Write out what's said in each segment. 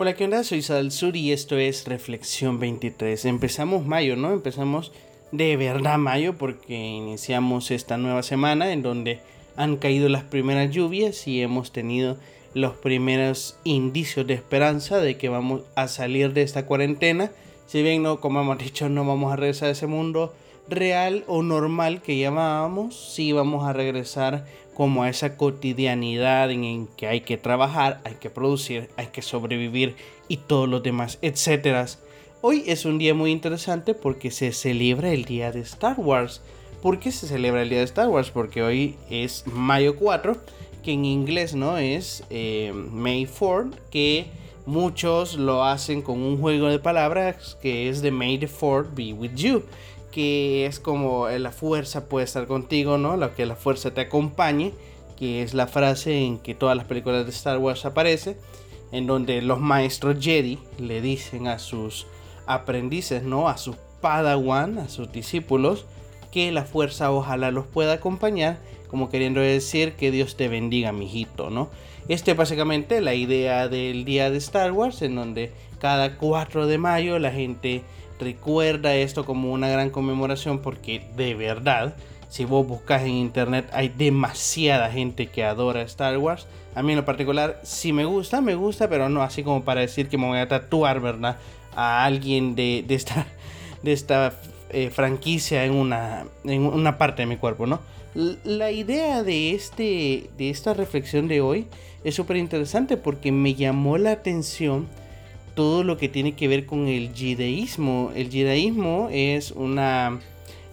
Hola, ¿qué onda? Soy Sal Sur y esto es Reflexión 23. Empezamos mayo, ¿no? Empezamos de verdad mayo porque iniciamos esta nueva semana en donde han caído las primeras lluvias y hemos tenido los primeros indicios de esperanza de que vamos a salir de esta cuarentena. Si bien no, como hemos dicho, no vamos a regresar a ese mundo real o normal que llamábamos, sí vamos a regresar como a esa cotidianidad en, que hay que trabajar, hay que producir, hay que sobrevivir y todos los demás, etcétera. Hoy es un día muy interesante porque se celebra el día de Star Wars. ¿Por qué se celebra el día de Star Wars? Porque hoy es mayo 4, que en inglés no es eh, May 4, que muchos lo hacen con un juego de palabras que es de May the 4 be with you que es como la fuerza puede estar contigo, ¿no? Lo que la fuerza te acompañe, que es la frase en que todas las películas de Star Wars aparece, en donde los maestros Jedi le dicen a sus aprendices, ¿no? A sus Padawan, a sus discípulos, que la fuerza ojalá los pueda acompañar, como queriendo decir que Dios te bendiga, mijito, ¿no? Este es básicamente la idea del día de Star Wars, en donde cada 4 de mayo la gente recuerda esto como una gran conmemoración porque de verdad, si vos buscas en internet, hay demasiada gente que adora Star Wars. A mí en lo particular, si me gusta, me gusta, pero no así como para decir que me voy a tatuar. A alguien de, esta, de esta eh, franquicia en una, en una parte de mi cuerpo, ¿no? La idea de, este, de esta reflexión de hoy es súper interesante porque me llamó la atención todo lo que tiene que ver con el judaísmo. El judaísmo es una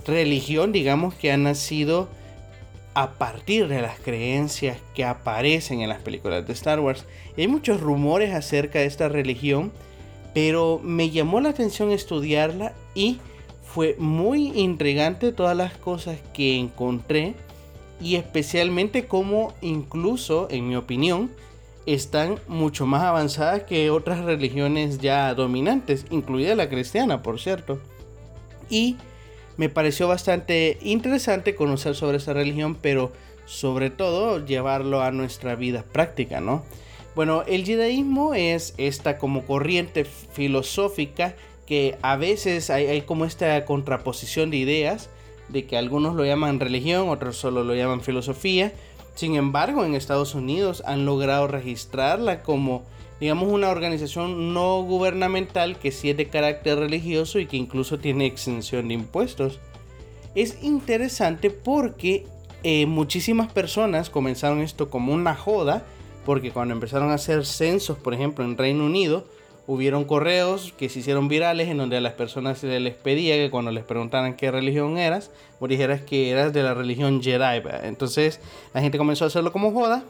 religión, digamos, que ha nacido a partir de las creencias que aparecen en las películas de Star Wars. hay muchos rumores acerca de esta religión, pero me llamó la atención estudiarla y fue muy intrigante todas las cosas que encontré y especialmente cómo incluso, en mi opinión, están mucho más avanzadas que otras religiones ya dominantes, incluida la cristiana, por cierto. Y me pareció bastante interesante conocer sobre esa religión, pero sobre todo llevarlo a nuestra vida práctica, ¿no? Bueno, el judaísmo es esta como corriente filosófica que a veces hay, hay, como esta contraposición de ideas, de que algunos lo llaman religión, otros solo lo llaman filosofía, sin embargo, en Estados Unidos han logrado registrarla como, digamos, una organización no gubernamental que sí es de carácter religioso y que incluso tiene exención de impuestos. Es interesante porque eh, muchísimas personas comenzaron esto como una joda, porque cuando empezaron a hacer censos, por ejemplo, en Reino Unido, hubieron correos que se hicieron virales en donde a las personas se les pedía que cuando les preguntaran qué religión eras, o dijeras que eras de la religión Jedi. Entonces la gente comenzó a hacerlo como joda,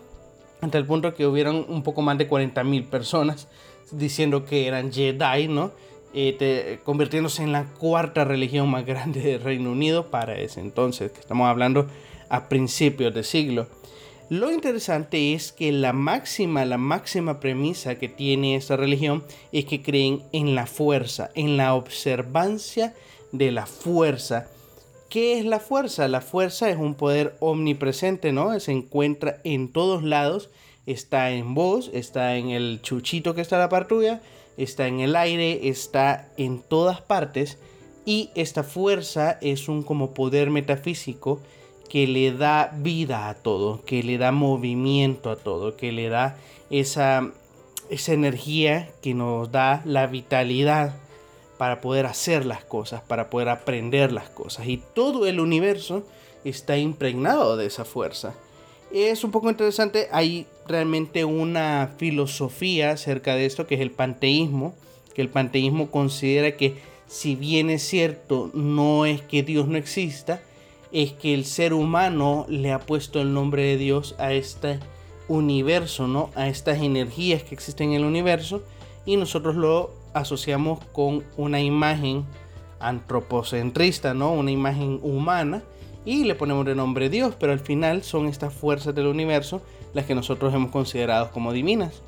hasta el punto que hubieron un poco más de 40.000 personas diciendo que eran Jedi, ¿no? Eh, convirtiéndose en la cuarta religión más grande del Reino Unido para ese entonces, que estamos hablando a principios de siglo. Lo interesante es que la máxima, la máxima premisa que tiene esta religión es que creen en la fuerza, en la observancia de la fuerza. ¿Qué es la fuerza? La fuerza es un poder omnipresente, ¿no? Se encuentra en todos lados, está en vos, está en el chuchito que está la partuya, está en el aire, está en todas partes y esta fuerza es un como poder metafísico que le da vida a todo, que le da movimiento a todo, que le da esa, esa energía que nos da la vitalidad para poder hacer las cosas, para poder aprender las cosas. Y todo el universo está impregnado de esa fuerza. Es un poco interesante, hay realmente una filosofía acerca de esto que es el panteísmo, que el panteísmo considera que si bien es cierto, no es que Dios no exista, es que el ser humano le ha puesto el nombre de Dios a este universo, ¿no? A estas energías que existen en el universo y nosotros lo asociamos con una imagen antropocentrista, ¿no? Una imagen humana y le ponemos de nombre Dios, pero al final son estas fuerzas del universo las que nosotros hemos considerado como divinas.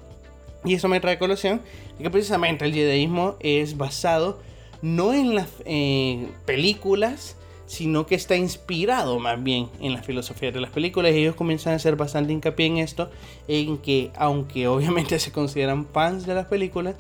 Y eso me trae a colación que precisamente el judaísmo es basado no en las eh, películas, sino que está inspirado más bien en la filosofía de las películas. Ellos comienzan a hacer bastante hincapié en esto, en que aunque obviamente se consideran fans de las películas,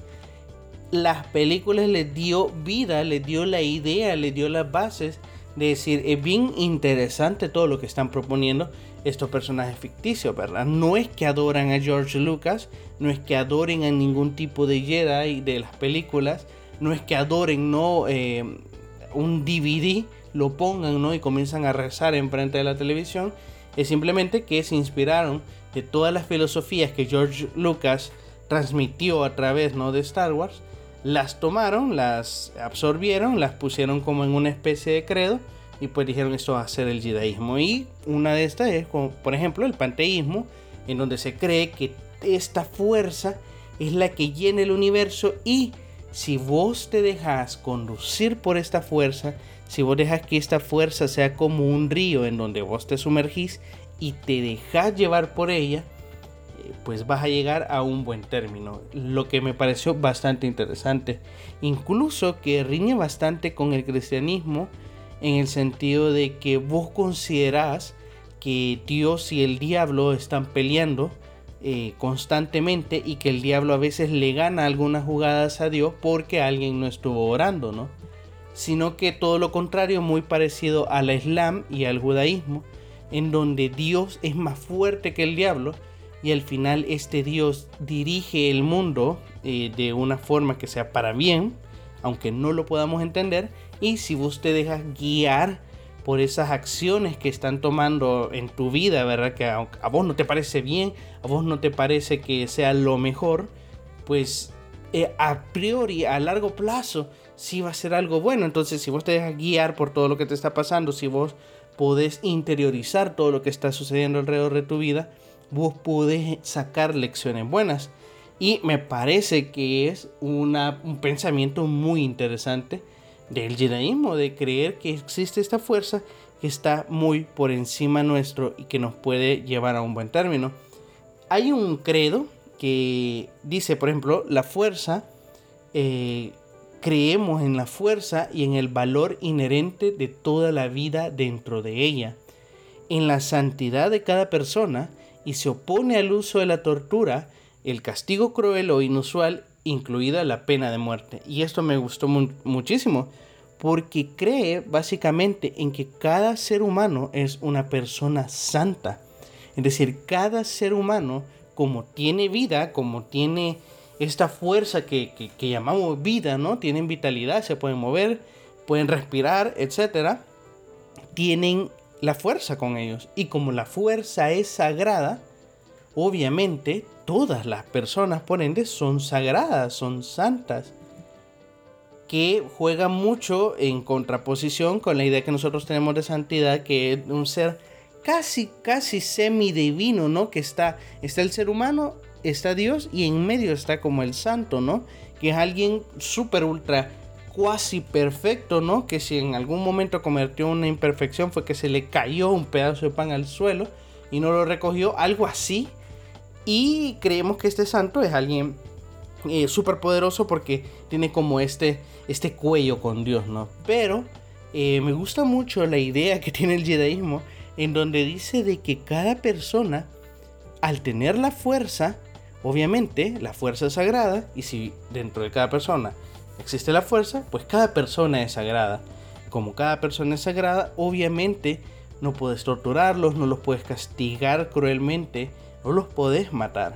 las películas les dio vida, les dio la idea, les dio las bases de decir, es bien interesante todo lo que están proponiendo estos personajes ficticios, ¿verdad? No es que adoran a George Lucas, no es que adoren a ningún tipo de Jedi de las películas, no es que adoren no eh, un DVD, lo pongan ¿no? y comienzan a rezar enfrente de la televisión, es simplemente que se inspiraron de todas las filosofías que George Lucas transmitió a través ¿no? de Star Wars, las tomaron, las absorbieron, las pusieron como en una especie de credo y pues dijeron esto va a ser el judaísmo. Y una de estas es, como, por ejemplo, el panteísmo, en donde se cree que esta fuerza es la que llena el universo y si vos te dejas conducir por esta fuerza, si vos dejas que esta fuerza sea como un río en donde vos te sumergís y te dejas llevar por ella, eh, pues vas a llegar a un buen término. Lo que me pareció bastante interesante. Incluso que riñe bastante con el cristianismo en el sentido de que vos considerás que Dios y el diablo están peleando eh, constantemente y que el diablo a veces le gana algunas jugadas a Dios porque alguien no estuvo orando, ¿no? Sino que todo lo contrario, muy parecido al Islam y al judaísmo, en donde Dios es más fuerte que el diablo y al final este Dios dirige el mundo eh, de una forma que sea para bien, aunque no lo podamos entender, y si vos te dejas guiar por esas acciones que están tomando en tu vida, ¿verdad? Que a, vos no te parece bien, a vos no te parece que sea lo mejor, pues eh, a priori, a largo plazo, sí va a ser algo bueno. Entonces, si vos te dejas guiar por todo lo que te está pasando, si vos podés interiorizar todo lo que está sucediendo alrededor de tu vida, vos podés sacar lecciones buenas. Y me parece que es una, un pensamiento muy interesante del judaísmo, de creer que existe esta fuerza que está muy por encima nuestro y que nos puede llevar a un buen término. Hay un credo que dice, por ejemplo, la fuerza, eh, creemos en la fuerza y en el valor inherente de toda la vida dentro de ella, en la santidad de cada persona y se opone al uso de la tortura, el castigo cruel o inusual incluida la pena de muerte. Y esto me gustó muchísimo porque cree básicamente en que cada ser humano es una persona santa. Es decir, cada ser humano, como tiene vida, como tiene esta fuerza que, que, llamamos vida, ¿no? Tienen vitalidad, se pueden mover, pueden respirar, etc. Tienen la fuerza con ellos. Y como la fuerza es sagrada, obviamente todas las personas, por ende, son sagradas, son santas, que juega mucho en contraposición con la idea que nosotros tenemos de santidad, que es un ser casi, casi semidivino, ¿no? Que está, está el ser humano, está Dios y en medio está como el santo, ¿no? Que es alguien súper ultra cuasi perfecto, ¿no? Que si en algún momento cometió una imperfección fue que se le cayó un pedazo de pan al suelo y no lo recogió, algo así y creemos que este santo es alguien eh, súper poderoso porque tiene como este, este cuello con Dios, ¿no? Pero eh, me gusta mucho la idea que tiene el judaísmo en donde dice de que cada persona, al tener la fuerza, obviamente la fuerza es sagrada, y si dentro de cada persona existe la fuerza, pues cada persona es sagrada. Como cada persona es sagrada, obviamente no puedes torturarlos, no los puedes castigar cruelmente, no los podés matar,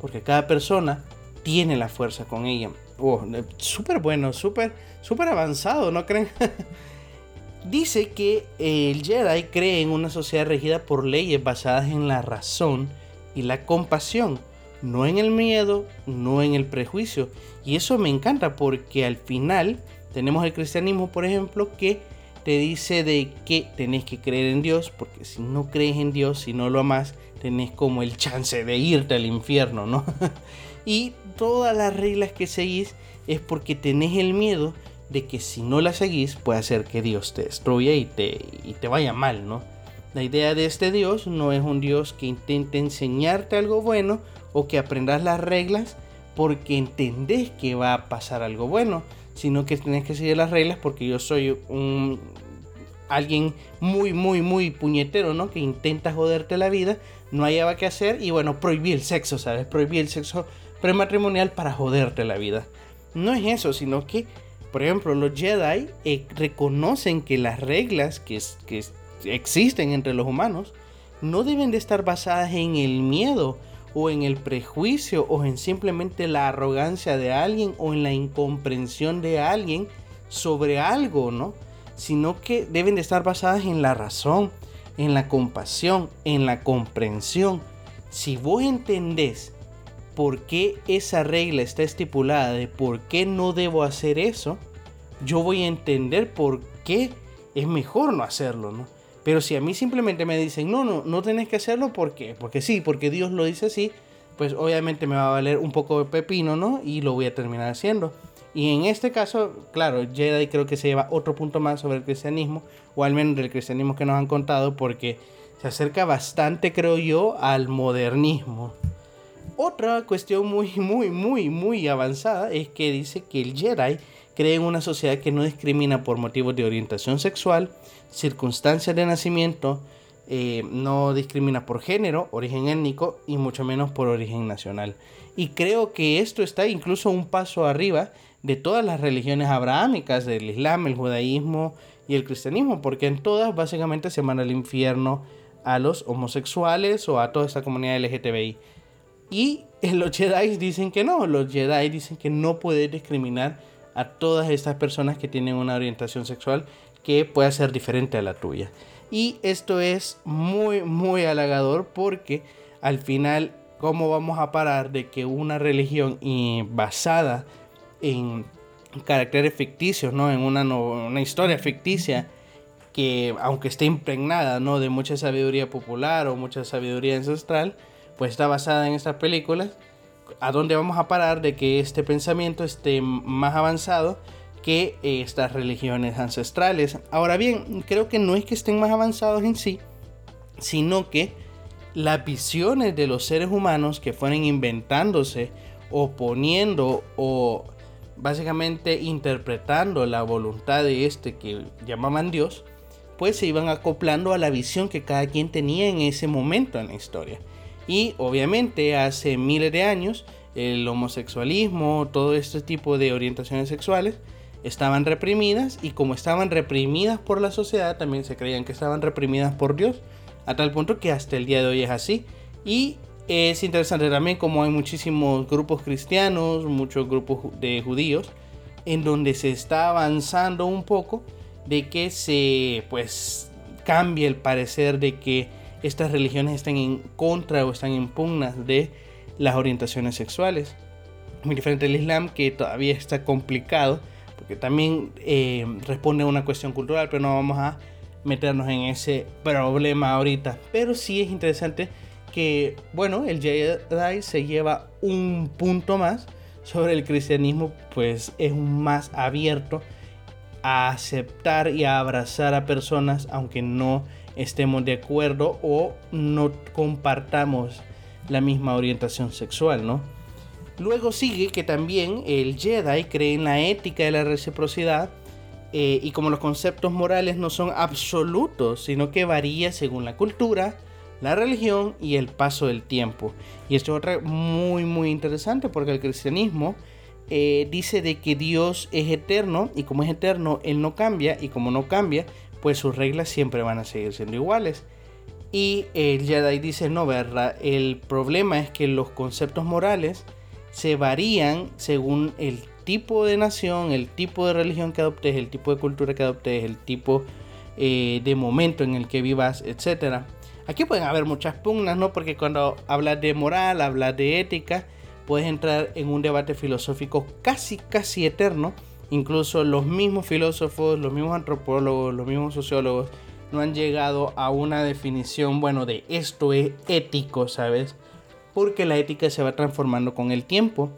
porque cada persona tiene la fuerza con ella. Oh, súper bueno, súper, súper avanzado, ¿no creen? Dice que el Jedi cree en una sociedad regida por leyes basadas en la razón y la compasión, no en el miedo, no en el prejuicio. Y eso me encanta porque al final tenemos el cristianismo, por ejemplo, que te dice de que tenés que creer en Dios, porque si no crees en Dios, si no lo amas, tenés como el chance de irte al infierno, ¿no? y todas las reglas que seguís es porque tenés el miedo de que si no las seguís puede hacer que Dios te destruya y te, y te vaya mal, ¿no? La idea de este Dios no es un Dios que intente enseñarte algo bueno o que aprendas las reglas porque entendés que va a pasar algo bueno, sino que tenés que seguir las reglas porque yo soy un alguien muy, muy, muy puñetero, ¿no? Que intenta joderte la vida, no hallaba qué hacer y bueno, prohibí el sexo, ¿sabes? Prohibí el sexo prematrimonial para joderte la vida. No es eso, sino que, por ejemplo, los Jedi eh, reconocen que las reglas que, que existen entre los humanos no deben de estar basadas en el miedo o en el prejuicio o en simplemente la arrogancia de alguien o en la incomprensión de alguien sobre algo, ¿no? Sino que deben de estar basadas en la razón, en la compasión, en la comprensión. Si vos entendés por qué esa regla está estipulada de por qué no debo hacer eso, yo voy a entender por qué es mejor no hacerlo, ¿no? Pero si a mí simplemente me dicen, no, no, no tenés que hacerlo, ¿por qué? Porque sí, porque Dios lo dice así, pues obviamente me va a valer un poco de pepino, ¿no? Y lo voy a terminar haciendo. Y en este caso, claro, Jedi creo que se lleva otro punto más sobre el cristianismo, o al menos del cristianismo que nos han contado, porque se acerca bastante, creo yo, al modernismo. Otra cuestión muy, muy, muy, muy avanzada es que dice que el Jedi cree en una sociedad que no discrimina por motivos de orientación sexual, circunstancias de nacimiento, eh, no discrimina por género, origen étnico y mucho menos por origen nacional. Y creo que esto está incluso un paso arriba de todas las religiones abrahámicas, del Islam, el judaísmo y el cristianismo, porque en todas básicamente se manda al infierno a los homosexuales o a toda esta comunidad LGTBI. Y los Jedi dicen que no, los Jedi dicen que no puede discriminar a todas estas personas que tienen una orientación sexual que pueda ser diferente a la tuya. Y esto es muy, muy halagador porque al final, ¿cómo vamos a parar de que una religión basada en caracteres ficticios, ¿no? en una, una historia ficticia, que aunque esté impregnada ¿no? de mucha sabiduría popular o mucha sabiduría ancestral, pues está basada en estas películas, ¿a dónde vamos a parar de que este pensamiento esté más avanzado que estas religiones ancestrales. Ahora bien, creo que no es que estén más avanzados en sí, sino que las visiones de los seres humanos que fueron inventándose o poniendo o básicamente interpretando la voluntad de este que llamaban Dios, pues se iban acoplando a la visión que cada quien tenía en ese momento en la historia. Y obviamente hace miles de años el homosexualismo, todo este tipo de orientaciones sexuales, estaban reprimidas y como estaban reprimidas por la sociedad, también se creían que estaban reprimidas por Dios, a tal punto que hasta el día de hoy es así. Y es interesante también como hay muchísimos grupos cristianos, muchos grupos de judíos, en donde se está avanzando un poco de que se pues cambie el parecer de que estas religiones estén en contra o están en de las orientaciones sexuales. Muy diferente del Islam que todavía está complicado porque también eh, responde a una cuestión cultural, pero no vamos a meternos en ese problema ahorita. Pero sí es interesante que, bueno, el Jedi se lleva un punto más sobre el cristianismo, pues es más abierto a aceptar y a abrazar a personas, aunque no estemos de acuerdo o no compartamos la misma orientación sexual, ¿no? Luego sigue que también el Jedi cree en la ética de la reciprocidad eh, y como los conceptos morales no son absolutos, sino que varía según la cultura, la religión y el paso del tiempo. Y esto es otra muy muy interesante porque el cristianismo eh, dice de que Dios es eterno y como es eterno, Él no cambia y como no cambia, pues sus reglas siempre van a seguir siendo iguales. Y el Jedi dice, no, ¿verdad? El problema es que los conceptos morales se varían según el tipo de nación, el tipo de religión que adoptes, el tipo de cultura que adoptes, el tipo eh, de momento en el que vivas, etc. Aquí pueden haber muchas pugnas, ¿no? Porque cuando hablas de moral, hablas de ética, puedes entrar en un debate filosófico casi, casi eterno. Incluso los mismos filósofos, los mismos antropólogos, los mismos sociólogos no han llegado a una definición, bueno, de esto es ético, ¿sabes? porque la ética se va transformando con el tiempo.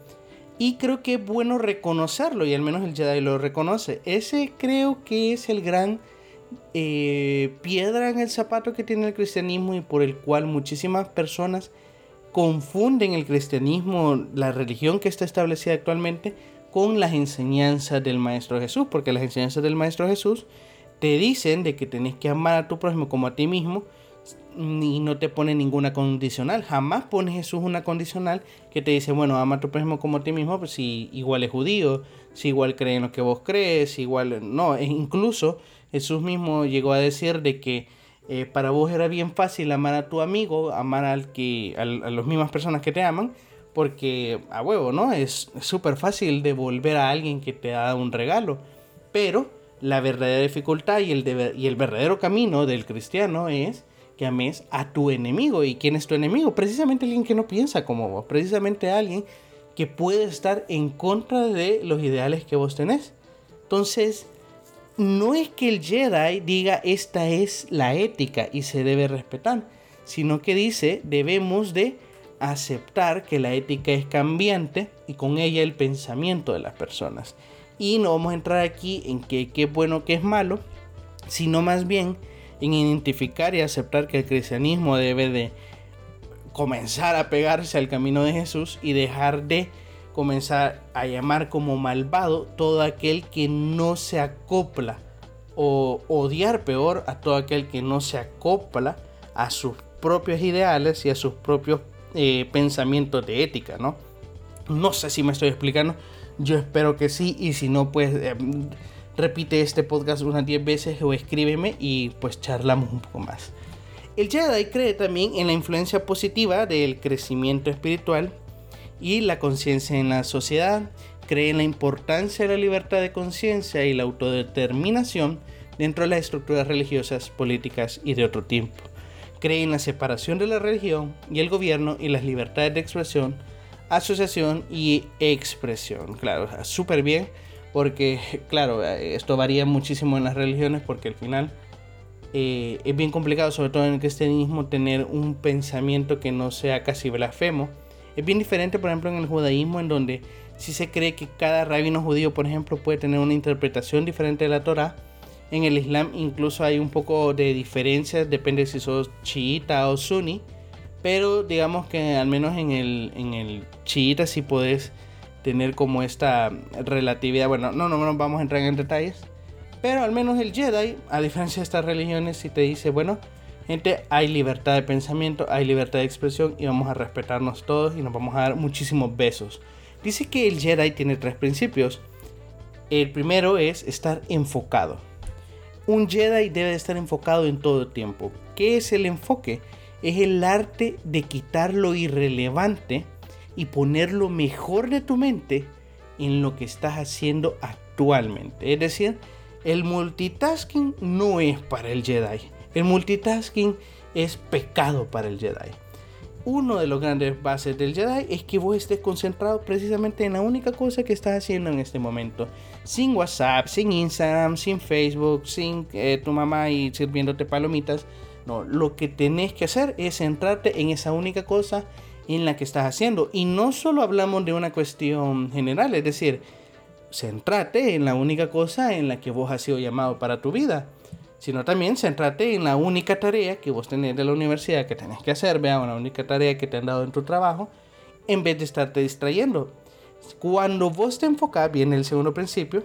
Y creo que es bueno reconocerlo, y al menos el Jedi lo reconoce. Ese creo que es el gran eh, piedra en el zapato que tiene el cristianismo y por el cual muchísimas personas confunden el cristianismo, la religión que está establecida actualmente, con las enseñanzas del Maestro Jesús, porque las enseñanzas del Maestro Jesús te dicen de que tenés que amar a tu prójimo como a ti mismo y no te pone ninguna condicional. Jamás pone Jesús una condicional que te dice, bueno, ama a tu prójimo como a ti mismo, pues si igual es judío, si igual cree en lo que vos crees, igual no. E incluso Jesús mismo llegó a decir de que eh, para vos era bien fácil amar a tu amigo, amar al que, a, las mismas personas que te aman, porque a huevo, ¿no? Es súper fácil devolver a alguien que te dado un regalo. Pero la verdadera dificultad y el, y el verdadero camino del cristiano es que ames a tu enemigo. ¿Y quién es tu enemigo? Precisamente alguien que no piensa como vos, precisamente alguien que puede estar en contra de los ideales que vos tenés. Entonces, no es que el Jedi diga esta es la ética y se debe respetar, sino que dice debemos de aceptar que la ética es cambiante y con ella el pensamiento de las personas. Y no vamos a entrar aquí en qué es bueno, qué es malo, sino más bien en identificar y aceptar que el cristianismo debe de comenzar a pegarse al camino de Jesús y dejar de comenzar a llamar como malvado todo aquel que no se acopla o odiar peor a todo aquel que no se acopla a sus propios ideales y a sus propios eh, pensamientos de ética, ¿no? No sé si me estoy explicando, yo espero que sí y si no pues eh, repite este podcast unas 10 veces o escríbeme y pues charlamos un poco más. El Jedi cree también en la influencia positiva del crecimiento espiritual y la conciencia en la sociedad, cree en la importancia de la libertad de conciencia y la autodeterminación dentro de las estructuras religiosas, políticas y de otro tiempo. Cree en la separación de la religión y el gobierno y las libertades de expresión, asociación y expresión. Claro, súper bien porque, claro, esto varía muchísimo en las religiones porque al final eh, es bien complicado, sobre todo en el cristianismo, tener un pensamiento que no sea casi blasfemo es bien diferente, por ejemplo, en el judaísmo, en donde sí se cree que cada rabino judío, por ejemplo, puede tener una interpretación diferente de la Torah. En el Islam incluso hay un poco de diferencias, depende si sos chiita o sunni. Pero digamos que al menos en el, en el chiita sí puedes tener como esta relatividad. Bueno, no, no, no vamos a entrar en detalles. Pero al menos el Jedi, a diferencia de estas religiones, sí te dice, bueno, Gente, hay libertad de pensamiento, hay libertad de expresión y vamos a respetarnos todos y nos vamos a dar muchísimos besos. Dice que el Jedi tiene tres principios. El primero es estar enfocado. Un Jedi debe estar enfocado en todo tiempo. ¿Qué es el enfoque? Es el arte de quitar lo irrelevante y poner lo mejor de tu mente en lo que estás haciendo actualmente. Es decir, el multitasking no es para el Jedi. El multitasking es pecado para el Jedi. Uno de los grandes bases del Jedi es que vos estés concentrado precisamente en la única cosa que estás haciendo en este momento. Sin WhatsApp, sin Instagram, sin Facebook, sin eh, tu mamá y sirviéndote palomitas. No, lo que tenés que hacer es centrarte en esa única cosa en la que estás haciendo. Y no solo hablamos de una cuestión general, es decir, centrate en la única cosa en la que vos has sido llamado para tu vida sino también centrate en la única tarea que vos tenés de la universidad que tenés que hacer, vea, una única tarea que te han dado en tu trabajo, en vez de estarte distrayendo. Cuando vos te enfocas, viene el segundo principio,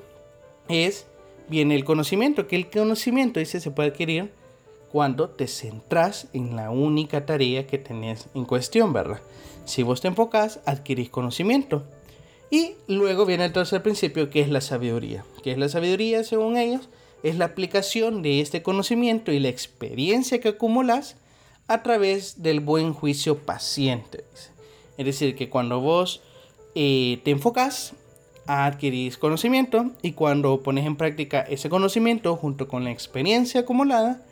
es, viene el conocimiento, que el conocimiento dice se puede adquirir cuando te centras en la única tarea que tenés en cuestión, ¿verdad? Si vos te enfocas, adquirís conocimiento. Y luego viene el tercer principio, que es la sabiduría. ¿Qué es la sabiduría según ellos? es la aplicación de este conocimiento y la experiencia que acumulas a través del buen juicio paciente. Es decir, que cuando vos eh, te enfocas, adquirís conocimiento y cuando pones en práctica ese conocimiento junto con la experiencia acumulada,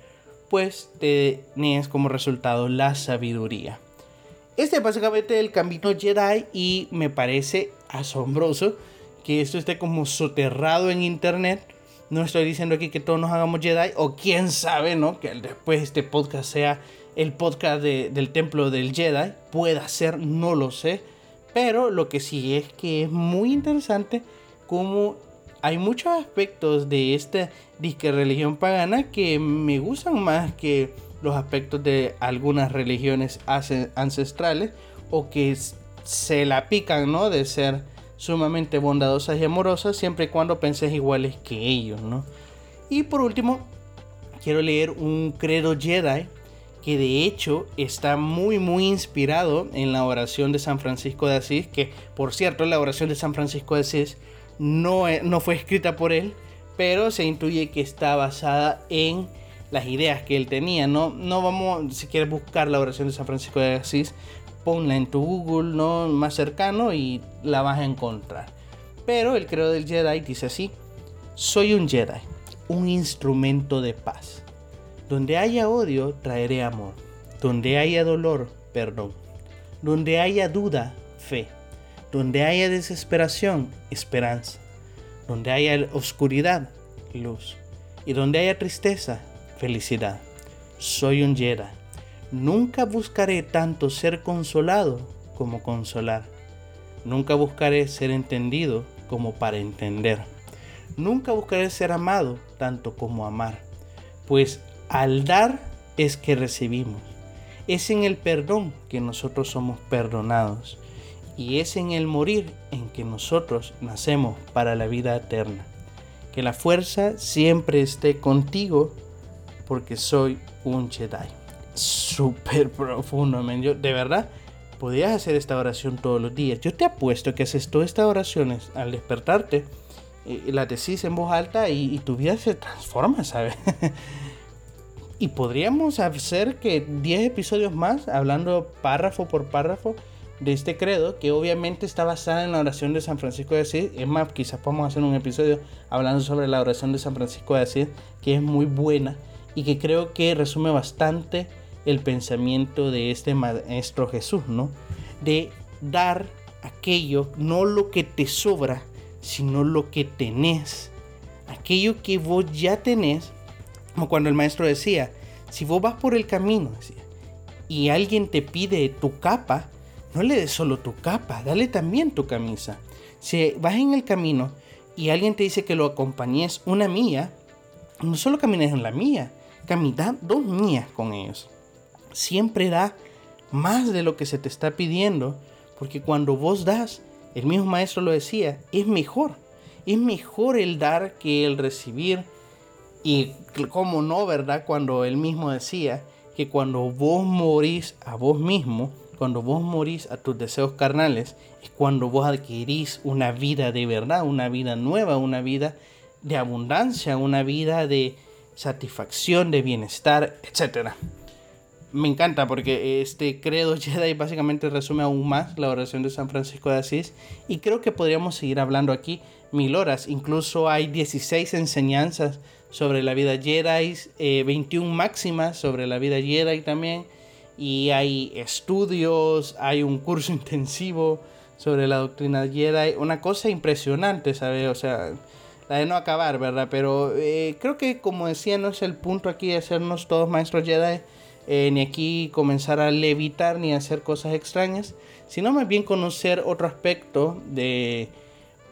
pues tenés como resultado la sabiduría. Este es básicamente el camino Jedi y me parece asombroso que esto esté como soterrado en internet no estoy diciendo aquí que todos nos hagamos Jedi, o quién sabe, ¿no? Que después este podcast sea el podcast del templo del Jedi. Pueda ser, no lo sé. Pero lo que sí es que es muy interesante como hay muchos aspectos de esta disque religión pagana que me gustan más que los aspectos de algunas religiones ancestrales o que se la pican, ¿no? De ser sumamente bondadosas y amorosas siempre y cuando penses iguales que ellos, ¿no? Y por último, quiero leer un credo Jedi que de hecho está muy muy inspirado en la oración de San Francisco de Asís, que por cierto la oración de San Francisco de Asís no, no fue escrita por él, pero se intuye que está basada en las ideas que él tenía. No, no vamos, si quieres buscar la oración de San Francisco de Asís, ponla en tu Google ¿no? más cercano y la vas a encontrar. Pero el credo del Jedi dice así, soy un Jedi, un instrumento de paz donde haya odio, traeré amor. Donde haya dolor, perdón. Donde haya duda, fe. Donde haya desesperación, esperanza. Donde haya oscuridad, luz. Y donde haya tristeza, felicidad. Soy un Jedi. Nunca buscaré tanto ser consolado como consolar. Nunca buscaré ser entendido como para entender. Nunca buscaré ser amado tanto como amar. Pues al dar es que recibimos. Es en el perdón que nosotros somos perdonados. Y es en el morir en que nosotros nacemos para la vida eterna. Que la fuerza siempre esté contigo porque soy un Jedi. Súper profundo, Yo, de verdad, podías hacer esta oración todos los días. Yo te apuesto que haces todas estas oraciones al despertarte, y eh, las decís en voz alta y, y tu vida se transforma, ¿sabes? Y podríamos hacer que 10 episodios más, hablando párrafo por párrafo de este credo, que obviamente está basada en la oración de San Francisco de Asís. Es más, quizás podamos hacer un episodio hablando sobre la oración de San Francisco de Asís, que es muy buena y que creo que resume bastante el pensamiento de este Maestro Jesús, ¿no? De dar aquello, no lo que te sobra, sino lo que tenés. Aquello que vos ya tenés como cuando el maestro decía, si vos vas por el camino y alguien te pide tu capa, no le des solo tu capa, dale también tu camisa. Si vas en el camino y alguien te dice que lo acompañes una mía, no solo camines en la mía, camina dos mías con ellos. Siempre da más de lo que se te está pidiendo, porque cuando vos das, el mismo maestro lo decía, es mejor. Es mejor el dar que el recibir y cómo no, ¿verdad? Cuando él mismo decía que cuando vos morís a vos mismo, cuando vos morís a tus deseos carnales, es cuando vos adquirís una vida de verdad, una vida nueva, una vida de abundancia, una vida de satisfacción, de bienestar, etc. Me encanta porque este credo Jedi básicamente resume aún más la oración de San Francisco de Asís y creo que podríamos seguir hablando aquí mil horas. Incluso hay 16 enseñanzas sobre la vida Jedi, 21 eh, máximas sobre la vida Jedi también. Y hay estudios, hay un curso intensivo sobre la doctrina Jedi. Una cosa impresionante, ¿sabes? O sea, la de no acabar, ¿verdad? Pero eh, creo que, como decía, no es el punto aquí de hacernos todos maestros Jedi. Eh, ni aquí comenzar a levitar ni hacer cosas extrañas, sino más bien conocer otro aspecto de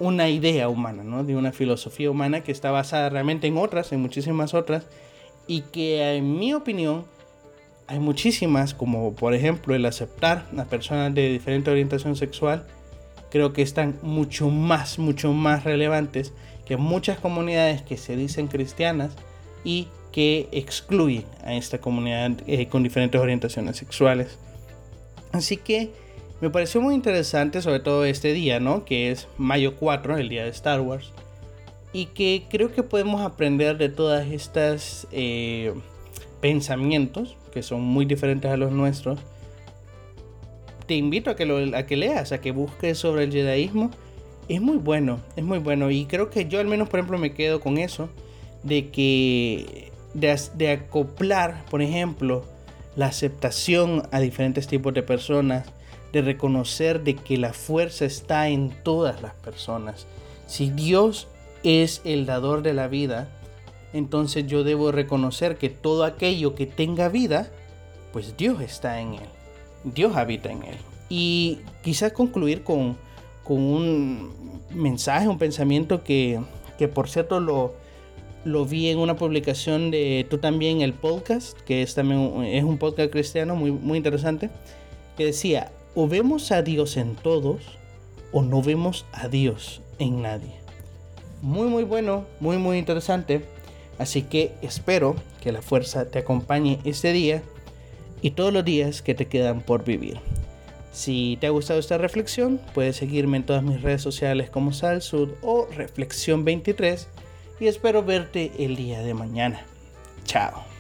una idea humana, ¿no? de una filosofía humana que está basada realmente en otras, en muchísimas otras, y que en mi opinión hay muchísimas, como por ejemplo el aceptar a personas de diferente orientación sexual, creo que están mucho más, mucho más relevantes que muchas comunidades que se dicen cristianas y que excluyen a esta comunidad eh, con diferentes orientaciones sexuales. Así que me pareció muy interesante, sobre todo este día, ¿no? Que es mayo 4, el día de Star Wars. Y que creo que podemos aprender de todas estas eh, pensamientos, que son muy diferentes a los nuestros. Te invito a que, lo, a que leas, a que busques sobre el jedaísmo. Es muy bueno, es muy bueno. Y creo que yo al menos, por ejemplo, me quedo con eso. De que... De, de acoplar, por ejemplo, la aceptación a diferentes tipos de personas de reconocer de que la fuerza está en todas las personas. Si Dios es el dador de la vida, entonces yo debo reconocer que todo aquello que tenga vida, pues Dios está en él. Dios habita en él. Y quizás concluir con, con un mensaje, un pensamiento que, que por cierto lo, lo vi en una publicación de tú también el podcast, que es también es un podcast cristiano muy, muy interesante, que decía, o vemos a Dios en todos o no vemos a Dios en nadie. Muy muy bueno, muy muy interesante, Así que espero que la fuerza te acompañe este día y todos los días que te quedan por vivir. Si te ha gustado esta reflexión, puedes seguirme en todas mis redes sociales como Salsud o Reflexión 23 y espero verte el día de mañana. Chao.